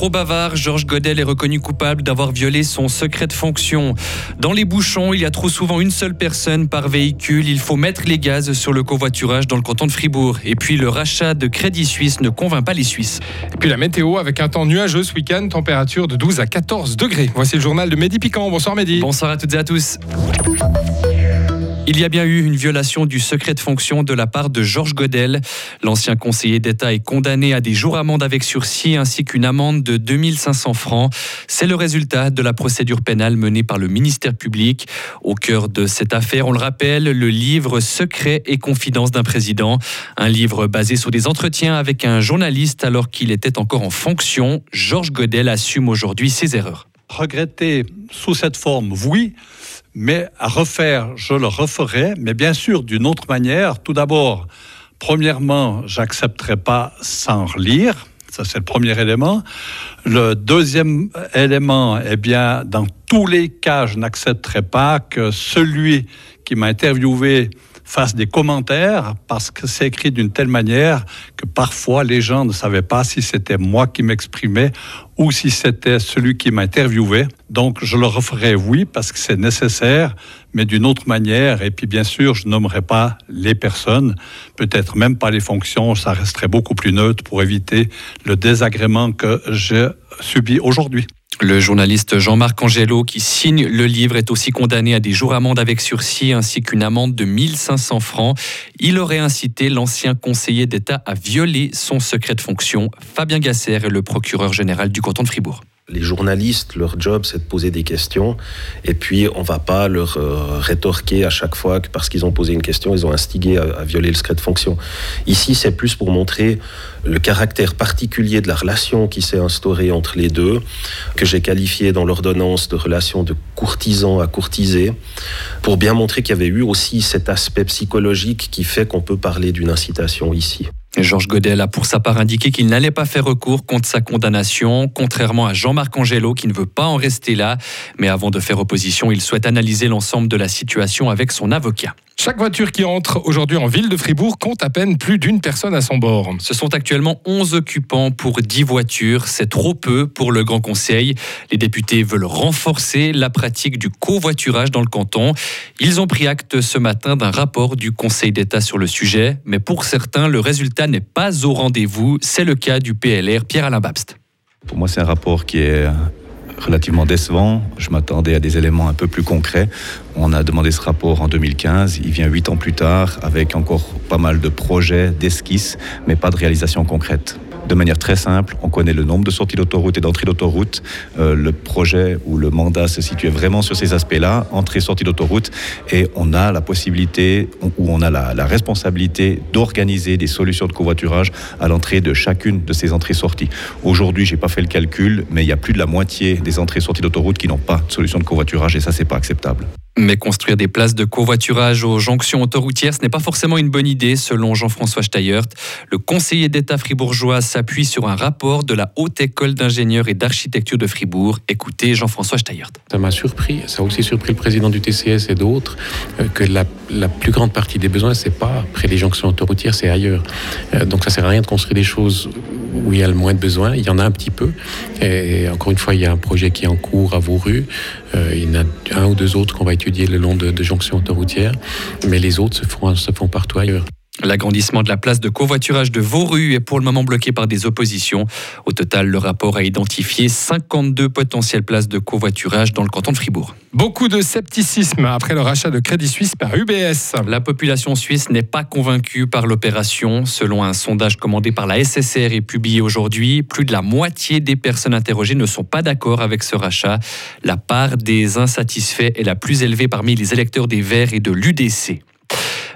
Trop bavard, Georges Godel est reconnu coupable d'avoir violé son secret de fonction. Dans les bouchons, il y a trop souvent une seule personne par véhicule. Il faut mettre les gaz sur le covoiturage dans le canton de Fribourg. Et puis le rachat de Crédit Suisse ne convainc pas les Suisses. Et puis la météo avec un temps nuageux ce week-end, température de 12 à 14 degrés. Voici le journal de Mehdi Piquant. Bonsoir Mehdi. Bonsoir à toutes et à tous. Il y a bien eu une violation du secret de fonction de la part de Georges Godel. L'ancien conseiller d'État est condamné à des jours amende avec sursis ainsi qu'une amende de 2500 francs. C'est le résultat de la procédure pénale menée par le ministère public. Au cœur de cette affaire, on le rappelle, le livre Secret et confidence d'un président. Un livre basé sur des entretiens avec un journaliste alors qu'il était encore en fonction. Georges Godel assume aujourd'hui ses erreurs. Regretter sous cette forme, oui mais à refaire, je le referai, mais bien sûr d'une autre manière. Tout d'abord, premièrement, j'accepterai pas sans relire. Ça, c'est le premier élément. Le deuxième élément, eh bien, dans tous les cas, je n'accepterai pas que celui qui m'a interviewé fasse des commentaires parce que c'est écrit d'une telle manière que parfois les gens ne savaient pas si c'était moi qui m'exprimais ou si c'était celui qui m'interviewait. Donc je le referai oui parce que c'est nécessaire, mais d'une autre manière. Et puis bien sûr, je nommerai pas les personnes, peut-être même pas les fonctions, ça resterait beaucoup plus neutre pour éviter le désagrément que j'ai subi aujourd'hui. Le journaliste Jean-Marc Angelo, qui signe le livre, est aussi condamné à des jours amende avec sursis ainsi qu'une amende de 1500 francs. Il aurait incité l'ancien conseiller d'État à violer son secret de fonction. Fabien Gasser est le procureur général du canton de Fribourg les journalistes, leur job, c'est de poser des questions. Et puis, on va pas leur euh, rétorquer à chaque fois que parce qu'ils ont posé une question, ils ont instigé à, violer le secret de fonction. Ici, c'est plus pour montrer le caractère particulier de la relation qui s'est instaurée entre les deux, que j'ai qualifié dans l'ordonnance de relation de courtisan à courtisé, pour bien montrer qu'il y avait eu aussi cet aspect psychologique qui fait qu'on peut parler d'une incitation ici. Georges Godel a pour sa part indiqué qu'il n'allait pas faire recours contre sa condamnation, contrairement à Jean-Marc Angelo qui ne veut pas en rester là. Mais avant de faire opposition, il souhaite analyser l'ensemble de la situation avec son avocat. Chaque voiture qui entre aujourd'hui en ville de Fribourg compte à peine plus d'une personne à son bord. Ce sont actuellement 11 occupants pour 10 voitures. C'est trop peu pour le Grand Conseil. Les députés veulent renforcer la pratique du covoiturage dans le canton. Ils ont pris acte ce matin d'un rapport du Conseil d'État sur le sujet. Mais pour certains, le résultat n'est pas au rendez-vous. C'est le cas du PLR Pierre-Alain Babst. Pour moi, c'est un rapport qui est relativement décevant. Je m'attendais à des éléments un peu plus concrets. On a demandé ce rapport en 2015. Il vient huit ans plus tard avec encore pas mal de projets, d'esquisses, mais pas de réalisation concrète de manière très simple. On connaît le nombre de sorties d'autoroute et d'entrées d'autoroute. Euh, le projet ou le mandat se situait vraiment sur ces aspects-là, entrée, sortie d'autoroute, et on a la possibilité ou on a la, responsabilité d'organiser des solutions de covoiturage à l'entrée de chacune de ces entrées-sorties. Aujourd'hui, j'ai pas fait le calcul, mais il y a plus de la moitié des entrées-sorties d'autoroute qui n'ont pas de solution de covoiturage, et ça, c'est pas acceptable. Mais construire des places de covoiturage aux jonctions autoroutières, ce n'est pas forcément une bonne idée, selon Jean-François Steyert. Le conseiller d'État fribourgeois s'appuie sur un rapport de la Haute École d'ingénieurs et d'architecture de Fribourg. Écoutez Jean-François Steyert. Ça m'a surpris, ça a aussi surpris le président du TCS et d'autres, euh, que la, plus grande partie des besoins, c'est pas près des jonctions autoroutières, c'est ailleurs. Euh, donc ça sert à rien de construire des choses où il y a le moins de besoins. Il y en a un petit peu. Et encore une fois, il y a un projet qui est en cours à Vauru. Euh, il y en a un ou deux autres qu'on va étudier le long de, jonctions autoroutières. Mais les autres se font, se font partout ailleurs. L'agrandissement de la place de covoiturage de Vauru est pour le moment bloqué par des oppositions. Au total, le rapport a identifié 52 potentielles places de covoiturage dans le canton de Fribourg. Beaucoup de scepticisme après le rachat de Crédit Suisse par UBS. La population suisse n'est pas convaincue par l'opération. Selon un sondage commandé par la SSR et publié aujourd'hui, plus de la moitié des personnes interrogées ne sont pas d'accord avec ce rachat. La part des insatisfaits est la plus élevée parmi les électeurs des Verts et de l'UDC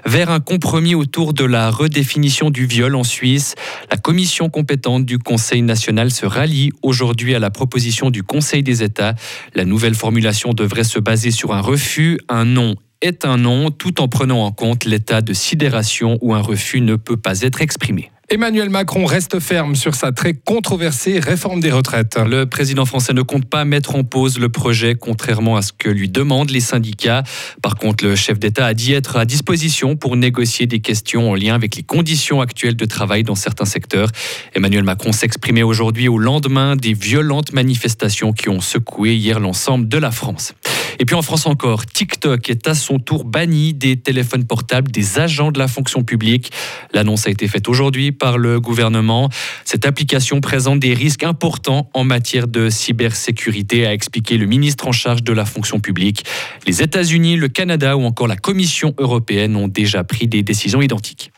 vers un compromis autour de la redéfinition du viol en Suisse. La commission compétente du Conseil national se rallie aujourd'hui à la proposition du Conseil des États. La nouvelle formulation devrait se baser sur un refus, un non est un non, tout en prenant en compte l'état de sidération où un refus ne peut pas être exprimé. Emmanuel Macron reste ferme sur sa très controversée réforme des retraites. Le président français ne compte pas mettre en pause le projet, contrairement à ce que lui demandent les syndicats. Par contre, le chef d'État a dit être à disposition pour négocier des questions en lien avec les conditions actuelles de travail dans certains secteurs. Emmanuel Macron s'exprimait aujourd'hui au lendemain des violentes manifestations qui ont secoué hier l'ensemble de la France. Et puis en France encore, TikTok est à son tour banni des téléphones portables des agents de la fonction publique. L'annonce a été faite aujourd'hui par le gouvernement. Cette application présente des risques importants en matière de cybersécurité, a expliqué le ministre en charge de la fonction publique. Les États-Unis, le Canada ou encore la Commission européenne ont déjà pris des décisions identiques.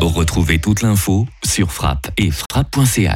Retrouvez toute l'info sur frappe et frappe.ch.